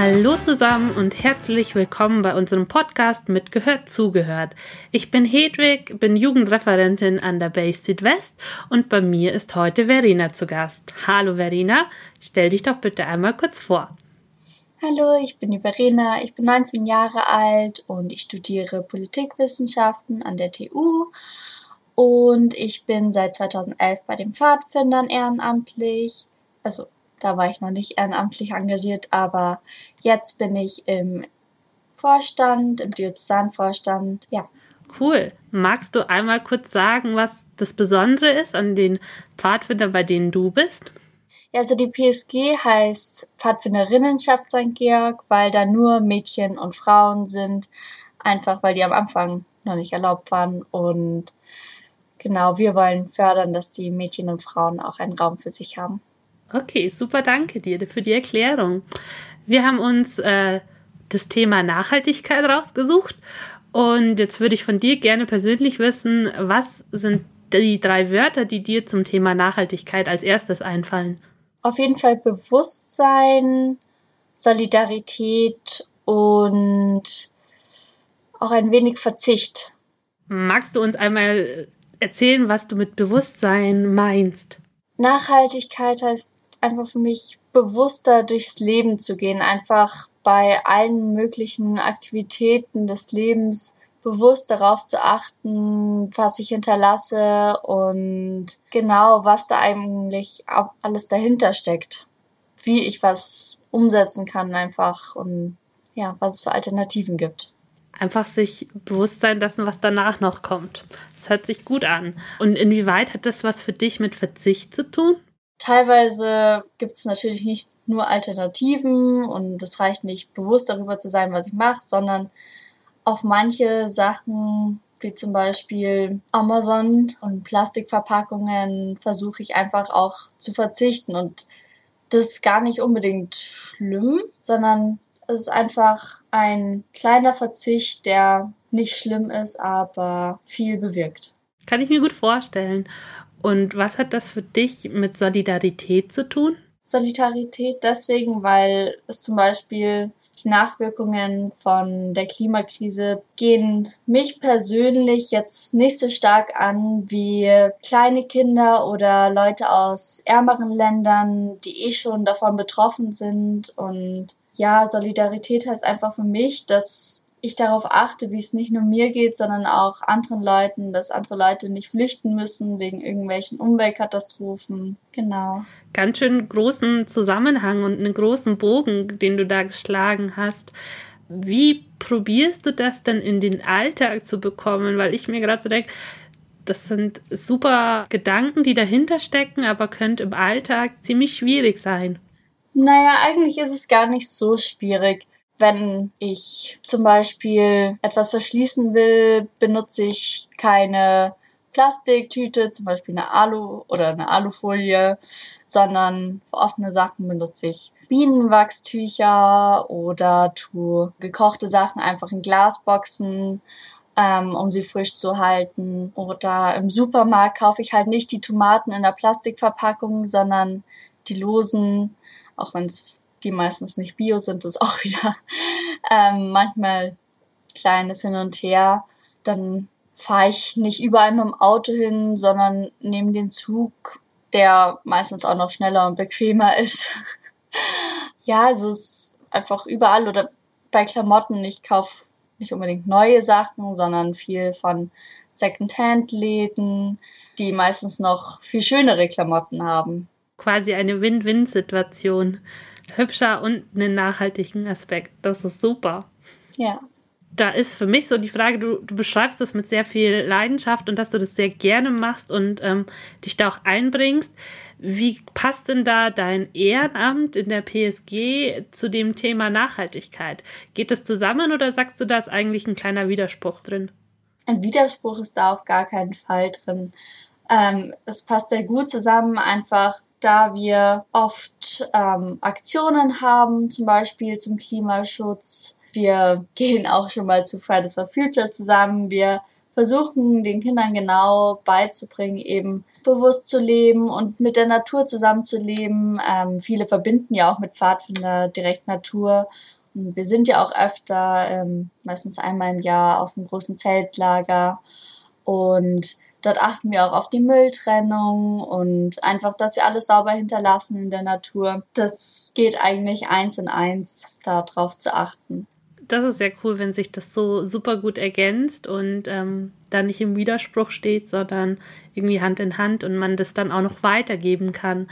Hallo zusammen und herzlich willkommen bei unserem Podcast mit Gehört zugehört. Ich bin Hedwig, bin Jugendreferentin an der Base Südwest und bei mir ist heute Verena zu Gast. Hallo Verena, stell dich doch bitte einmal kurz vor. Hallo, ich bin die Verena, ich bin 19 Jahre alt und ich studiere Politikwissenschaften an der TU und ich bin seit 2011 bei den Pfadfindern ehrenamtlich, also da war ich noch nicht ehrenamtlich engagiert, aber jetzt bin ich im Vorstand, im Diözesanvorstand, ja. Cool. Magst du einmal kurz sagen, was das Besondere ist an den Pfadfindern, bei denen du bist? Ja, also die PSG heißt Pfadfinderinnenschaft St. Georg, weil da nur Mädchen und Frauen sind, einfach weil die am Anfang noch nicht erlaubt waren und genau, wir wollen fördern, dass die Mädchen und Frauen auch einen Raum für sich haben. Okay, super, danke dir für die Erklärung. Wir haben uns äh, das Thema Nachhaltigkeit rausgesucht und jetzt würde ich von dir gerne persönlich wissen, was sind die drei Wörter, die dir zum Thema Nachhaltigkeit als erstes einfallen? Auf jeden Fall Bewusstsein, Solidarität und auch ein wenig Verzicht. Magst du uns einmal erzählen, was du mit Bewusstsein meinst? Nachhaltigkeit heißt einfach für mich bewusster durchs Leben zu gehen, einfach bei allen möglichen Aktivitäten des Lebens bewusst darauf zu achten, was ich hinterlasse und genau, was da eigentlich alles dahinter steckt, wie ich was umsetzen kann einfach und ja, was es für Alternativen gibt. Einfach sich bewusst sein lassen, was danach noch kommt. Das hört sich gut an. Und inwieweit hat das was für dich mit Verzicht zu tun? Teilweise gibt es natürlich nicht nur Alternativen und es reicht nicht bewusst darüber zu sein, was ich mache, sondern auf manche Sachen wie zum Beispiel Amazon und Plastikverpackungen versuche ich einfach auch zu verzichten und das ist gar nicht unbedingt schlimm, sondern es ist einfach ein kleiner Verzicht, der nicht schlimm ist, aber viel bewirkt. Kann ich mir gut vorstellen. Und was hat das für dich mit Solidarität zu tun? Solidarität deswegen, weil es zum Beispiel die Nachwirkungen von der Klimakrise gehen mich persönlich jetzt nicht so stark an wie kleine Kinder oder Leute aus ärmeren Ländern, die eh schon davon betroffen sind. Und ja, Solidarität heißt einfach für mich, dass ich darauf achte, wie es nicht nur mir geht, sondern auch anderen Leuten, dass andere Leute nicht flüchten müssen wegen irgendwelchen Umweltkatastrophen. Genau. Ganz schön großen Zusammenhang und einen großen Bogen, den du da geschlagen hast. Wie probierst du das denn in den Alltag zu bekommen? Weil ich mir gerade so denke, das sind super Gedanken, die dahinter stecken, aber könnte im Alltag ziemlich schwierig sein. Naja, eigentlich ist es gar nicht so schwierig wenn ich zum Beispiel etwas verschließen will, benutze ich keine Plastiktüte, zum Beispiel eine Alu oder eine Alufolie, sondern für offene Sachen benutze ich Bienenwachstücher oder tue gekochte Sachen einfach in Glasboxen, ähm, um sie frisch zu halten. Oder im Supermarkt kaufe ich halt nicht die Tomaten in der Plastikverpackung, sondern die losen, auch wenn es die meistens nicht bio sind, ist auch wieder ähm, manchmal kleines Hin und Her. Dann fahre ich nicht überall mit dem Auto hin, sondern nehme den Zug, der meistens auch noch schneller und bequemer ist. ja, also es ist einfach überall oder bei Klamotten. Ich kaufe nicht unbedingt neue Sachen, sondern viel von Secondhand-Läden, die meistens noch viel schönere Klamotten haben. Quasi eine Win-Win-Situation hübscher und einen nachhaltigen Aspekt. Das ist super. Ja. Da ist für mich so die Frage, du, du beschreibst das mit sehr viel Leidenschaft und dass du das sehr gerne machst und ähm, dich da auch einbringst. Wie passt denn da dein Ehrenamt in der PSG zu dem Thema Nachhaltigkeit? Geht das zusammen oder sagst du, da ist eigentlich ein kleiner Widerspruch drin? ein Widerspruch ist da auf gar keinen Fall drin. Ähm, es passt sehr gut zusammen, einfach da wir oft ähm, Aktionen haben, zum Beispiel zum Klimaschutz. Wir gehen auch schon mal zu Fridays for Future zusammen. Wir versuchen den Kindern genau beizubringen, eben bewusst zu leben und mit der Natur zusammenzuleben. Ähm, viele verbinden ja auch mit Pfadfinder direkt Natur. Und wir sind ja auch öfter, ähm, meistens einmal im Jahr, auf einem großen Zeltlager. Und dort achten wir auch auf die Mülltrennung und einfach, dass wir alles sauber hinterlassen in der Natur. Das geht eigentlich eins in eins, darauf zu achten das ist sehr cool, wenn sich das so super gut ergänzt und ähm, da nicht im Widerspruch steht, sondern irgendwie Hand in Hand und man das dann auch noch weitergeben kann.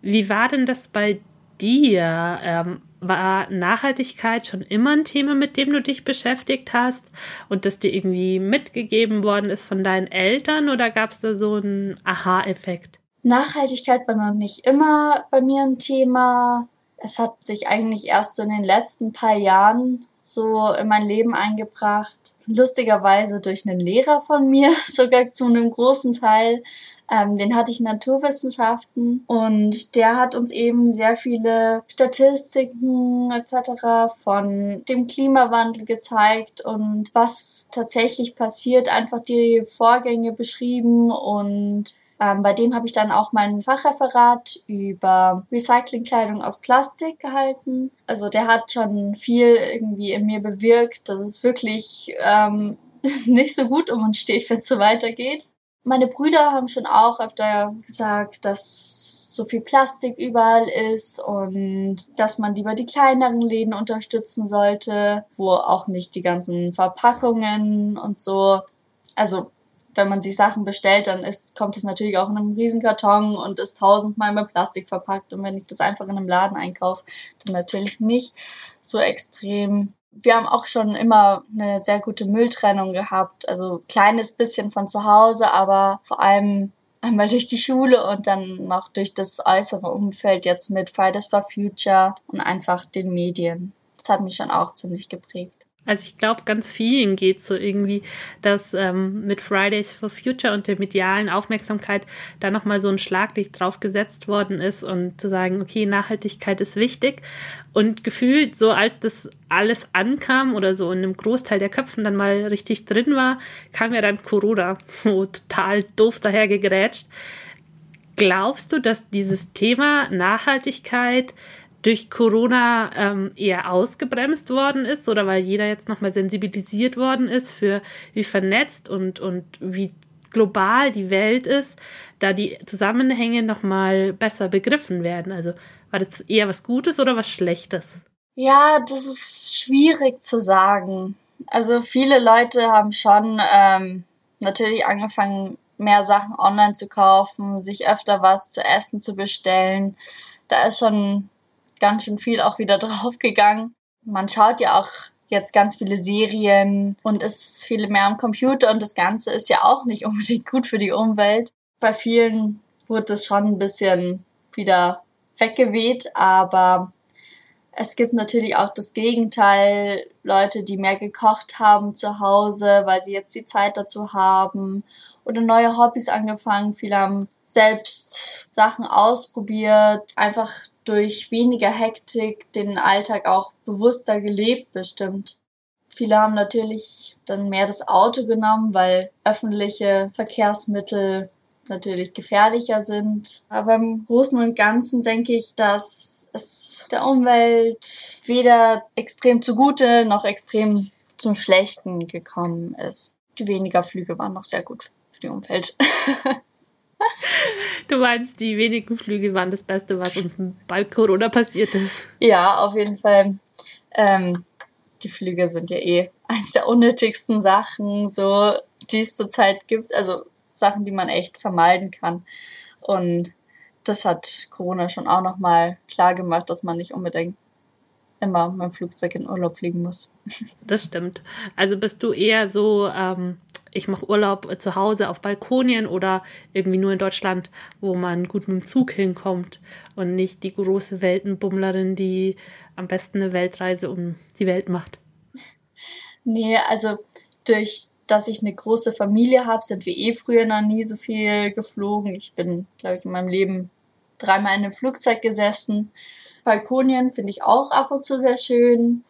Wie war denn das bei dir? Ähm, war Nachhaltigkeit schon immer ein Thema, mit dem du dich beschäftigt hast und das dir irgendwie mitgegeben worden ist von deinen Eltern oder gab es da so einen Aha-Effekt? Nachhaltigkeit war noch nicht immer bei mir ein Thema. Es hat sich eigentlich erst so in den letzten paar Jahren so in mein Leben eingebracht. Lustigerweise durch einen Lehrer von mir, sogar zu einem großen Teil. Ähm, den hatte ich in Naturwissenschaften und der hat uns eben sehr viele Statistiken etc. von dem Klimawandel gezeigt und was tatsächlich passiert, einfach die Vorgänge beschrieben und ähm, bei dem habe ich dann auch mein Fachreferat über Recyclingkleidung aus Plastik gehalten. Also der hat schon viel irgendwie in mir bewirkt, dass es wirklich ähm, nicht so gut um uns steht, wenn es so weitergeht. Meine Brüder haben schon auch öfter gesagt, dass so viel Plastik überall ist und dass man lieber die kleineren Läden unterstützen sollte, wo auch nicht die ganzen Verpackungen und so. Also wenn man sich Sachen bestellt, dann ist, kommt es natürlich auch in einem riesen Karton und ist tausendmal mit Plastik verpackt. Und wenn ich das einfach in einem Laden einkaufe, dann natürlich nicht so extrem. Wir haben auch schon immer eine sehr gute Mülltrennung gehabt. Also kleines bisschen von zu Hause, aber vor allem einmal durch die Schule und dann noch durch das äußere Umfeld jetzt mit Fridays for Future und einfach den Medien. Das hat mich schon auch ziemlich geprägt. Also ich glaube, ganz vielen geht so irgendwie, dass ähm, mit Fridays for Future und der medialen Aufmerksamkeit da nochmal so ein Schlaglicht drauf gesetzt worden ist und zu sagen, okay, Nachhaltigkeit ist wichtig. Und gefühlt, so als das alles ankam oder so in einem Großteil der Köpfen dann mal richtig drin war, kam ja dann Corona so total doof dahergegrätscht. Glaubst du, dass dieses Thema Nachhaltigkeit durch Corona ähm, eher ausgebremst worden ist oder weil jeder jetzt nochmal sensibilisiert worden ist für wie vernetzt und, und wie global die Welt ist, da die Zusammenhänge nochmal besser begriffen werden. Also war das eher was Gutes oder was Schlechtes? Ja, das ist schwierig zu sagen. Also viele Leute haben schon ähm, natürlich angefangen, mehr Sachen online zu kaufen, sich öfter was zu essen zu bestellen. Da ist schon ganz schön viel auch wieder draufgegangen. Man schaut ja auch jetzt ganz viele Serien und ist viele mehr am Computer und das Ganze ist ja auch nicht unbedingt gut für die Umwelt. Bei vielen wurde es schon ein bisschen wieder weggeweht, aber es gibt natürlich auch das Gegenteil, Leute, die mehr gekocht haben zu Hause, weil sie jetzt die Zeit dazu haben oder neue Hobbys angefangen. Viele haben selbst Sachen ausprobiert, einfach durch weniger Hektik den Alltag auch bewusster gelebt bestimmt. Viele haben natürlich dann mehr das Auto genommen, weil öffentliche Verkehrsmittel natürlich gefährlicher sind. Aber im Großen und Ganzen denke ich, dass es der Umwelt weder extrem zugute noch extrem zum Schlechten gekommen ist. Die weniger Flüge waren noch sehr gut für die Umwelt. Du meinst, die wenigen Flüge waren das Beste, was uns bei Corona passiert ist? Ja, auf jeden Fall. Ähm, die Flüge sind ja eh eines der unnötigsten Sachen, so die es zurzeit gibt. Also Sachen, die man echt vermeiden kann. Und das hat Corona schon auch nochmal klar gemacht, dass man nicht unbedingt immer mit dem Flugzeug in Urlaub fliegen muss. Das stimmt. Also bist du eher so, ähm, ich mache Urlaub zu Hause auf Balkonien oder irgendwie nur in Deutschland, wo man gut mit dem Zug hinkommt und nicht die große Weltenbummlerin, die am besten eine Weltreise um die Welt macht. Nee, also durch dass ich eine große Familie habe, sind wir eh früher noch nie so viel geflogen. Ich bin, glaube ich, in meinem Leben dreimal in einem Flugzeug gesessen. Balkonien finde ich auch ab und zu sehr schön.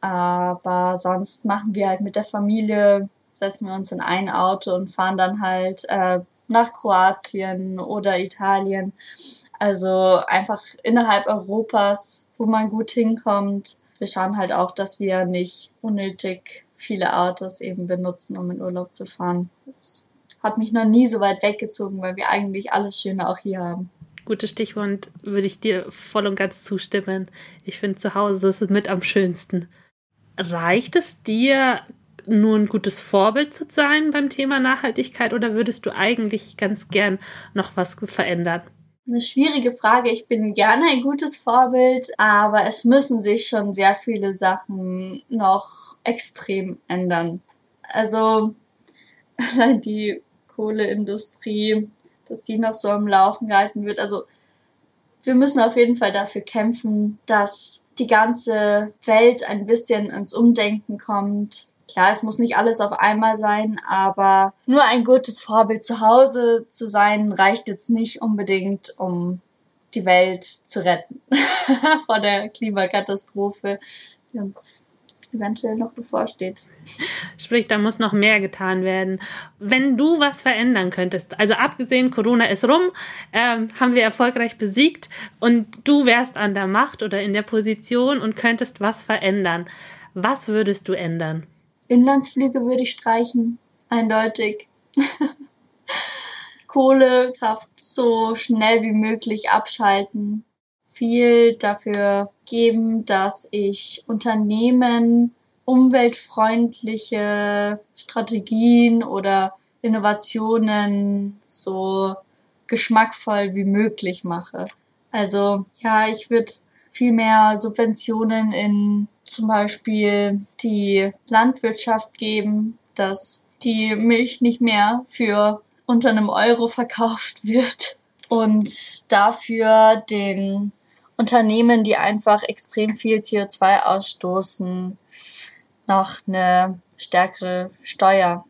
Aber sonst machen wir halt mit der Familie, setzen wir uns in ein Auto und fahren dann halt äh, nach Kroatien oder Italien. Also einfach innerhalb Europas, wo man gut hinkommt. Wir schauen halt auch, dass wir nicht unnötig viele Autos eben benutzen, um in Urlaub zu fahren. Das hat mich noch nie so weit weggezogen, weil wir eigentlich alles Schöne auch hier haben. Gutes Stichwort, würde ich dir voll und ganz zustimmen. Ich finde zu Hause ist mit am schönsten. Reicht es dir, nur ein gutes Vorbild zu sein beim Thema Nachhaltigkeit oder würdest du eigentlich ganz gern noch was verändern? Eine schwierige Frage. Ich bin gerne ein gutes Vorbild, aber es müssen sich schon sehr viele Sachen noch extrem ändern. Also allein die Kohleindustrie, dass die noch so am Laufen gehalten wird. Also wir müssen auf jeden Fall dafür kämpfen, dass die ganze Welt ein bisschen ins Umdenken kommt. Klar, es muss nicht alles auf einmal sein, aber nur ein gutes Vorbild zu Hause zu sein, reicht jetzt nicht unbedingt, um die Welt zu retten vor der Klimakatastrophe, die uns eventuell noch bevorsteht. Sprich, da muss noch mehr getan werden. Wenn du was verändern könntest, also abgesehen, Corona ist rum, ähm, haben wir erfolgreich besiegt und du wärst an der Macht oder in der Position und könntest was verändern. Was würdest du ändern? Inlandsflüge würde ich streichen, eindeutig. Kohlekraft so schnell wie möglich abschalten viel dafür geben, dass ich Unternehmen umweltfreundliche Strategien oder Innovationen so geschmackvoll wie möglich mache. Also ja, ich würde viel mehr Subventionen in zum Beispiel die Landwirtschaft geben, dass die Milch nicht mehr für unter einem Euro verkauft wird und dafür den Unternehmen, die einfach extrem viel CO2 ausstoßen, noch eine stärkere Steuer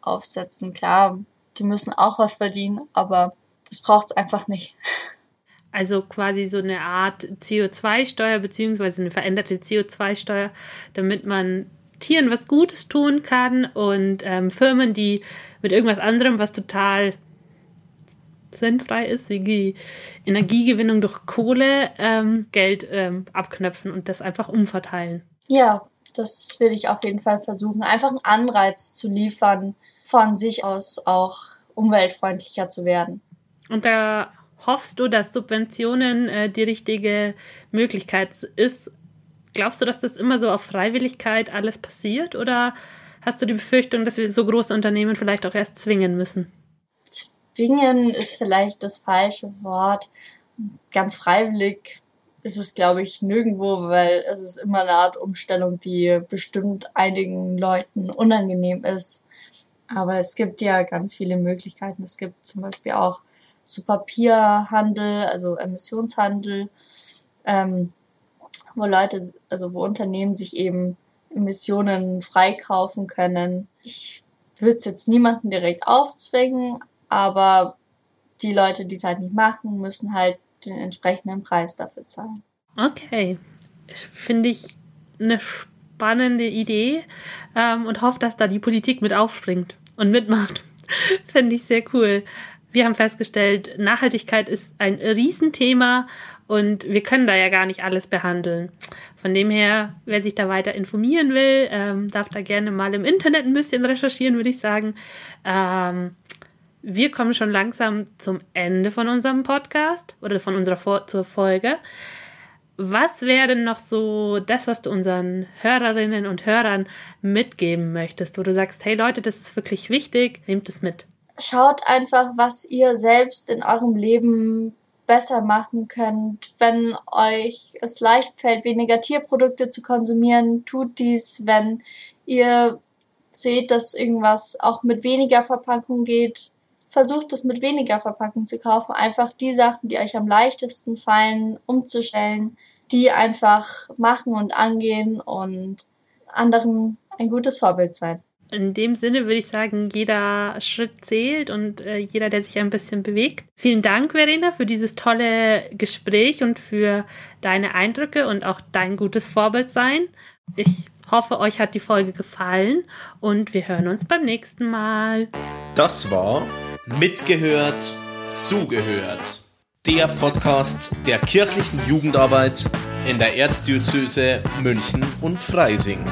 aufsetzen. Klar, die müssen auch was verdienen, aber das braucht es einfach nicht. Also quasi so eine Art CO2-Steuer beziehungsweise eine veränderte CO2-Steuer, damit man Tieren was Gutes tun kann und ähm, Firmen, die mit irgendwas anderem, was total sinnfrei ist, wie die Energiegewinnung durch Kohle, ähm, Geld ähm, abknöpfen und das einfach umverteilen. Ja, das will ich auf jeden Fall versuchen. Einfach einen Anreiz zu liefern, von sich aus auch umweltfreundlicher zu werden. Und da hoffst du, dass Subventionen äh, die richtige Möglichkeit ist. Glaubst du, dass das immer so auf Freiwilligkeit alles passiert oder hast du die Befürchtung, dass wir so große Unternehmen vielleicht auch erst zwingen müssen? zwingen ist vielleicht das falsche Wort. Ganz freiwillig ist es, glaube ich, nirgendwo, weil es ist immer eine Art Umstellung, die bestimmt einigen Leuten unangenehm ist. Aber es gibt ja ganz viele Möglichkeiten. Es gibt zum Beispiel auch so Papierhandel, also Emissionshandel, ähm, wo Leute, also wo Unternehmen sich eben Emissionen freikaufen können. Ich würde es jetzt niemanden direkt aufzwingen, aber die Leute, die es halt nicht machen, müssen halt den entsprechenden Preis dafür zahlen. Okay, finde ich eine spannende Idee ähm, und hoffe, dass da die Politik mit aufspringt und mitmacht. finde ich sehr cool. Wir haben festgestellt, Nachhaltigkeit ist ein Riesenthema und wir können da ja gar nicht alles behandeln. Von dem her, wer sich da weiter informieren will, ähm, darf da gerne mal im Internet ein bisschen recherchieren, würde ich sagen. Ähm, wir kommen schon langsam zum Ende von unserem Podcast oder von unserer Vor zur Folge. Was wäre denn noch so das, was du unseren Hörerinnen und Hörern mitgeben möchtest, wo du sagst, hey Leute, das ist wirklich wichtig, nehmt es mit. Schaut einfach, was ihr selbst in eurem Leben besser machen könnt. Wenn euch es leicht fällt, weniger Tierprodukte zu konsumieren, tut dies. Wenn ihr seht, dass irgendwas auch mit weniger Verpackung geht, versucht es mit weniger Verpackung zu kaufen, einfach die Sachen, die euch am leichtesten fallen, umzustellen, die einfach machen und angehen und anderen ein gutes Vorbild sein. In dem Sinne würde ich sagen, jeder Schritt zählt und äh, jeder, der sich ein bisschen bewegt. Vielen Dank, Verena, für dieses tolle Gespräch und für deine Eindrücke und auch dein gutes Vorbild sein. Ich hoffe, euch hat die Folge gefallen und wir hören uns beim nächsten Mal. Das war Mitgehört, Zugehört. Der Podcast der kirchlichen Jugendarbeit in der Erzdiözese München und Freising.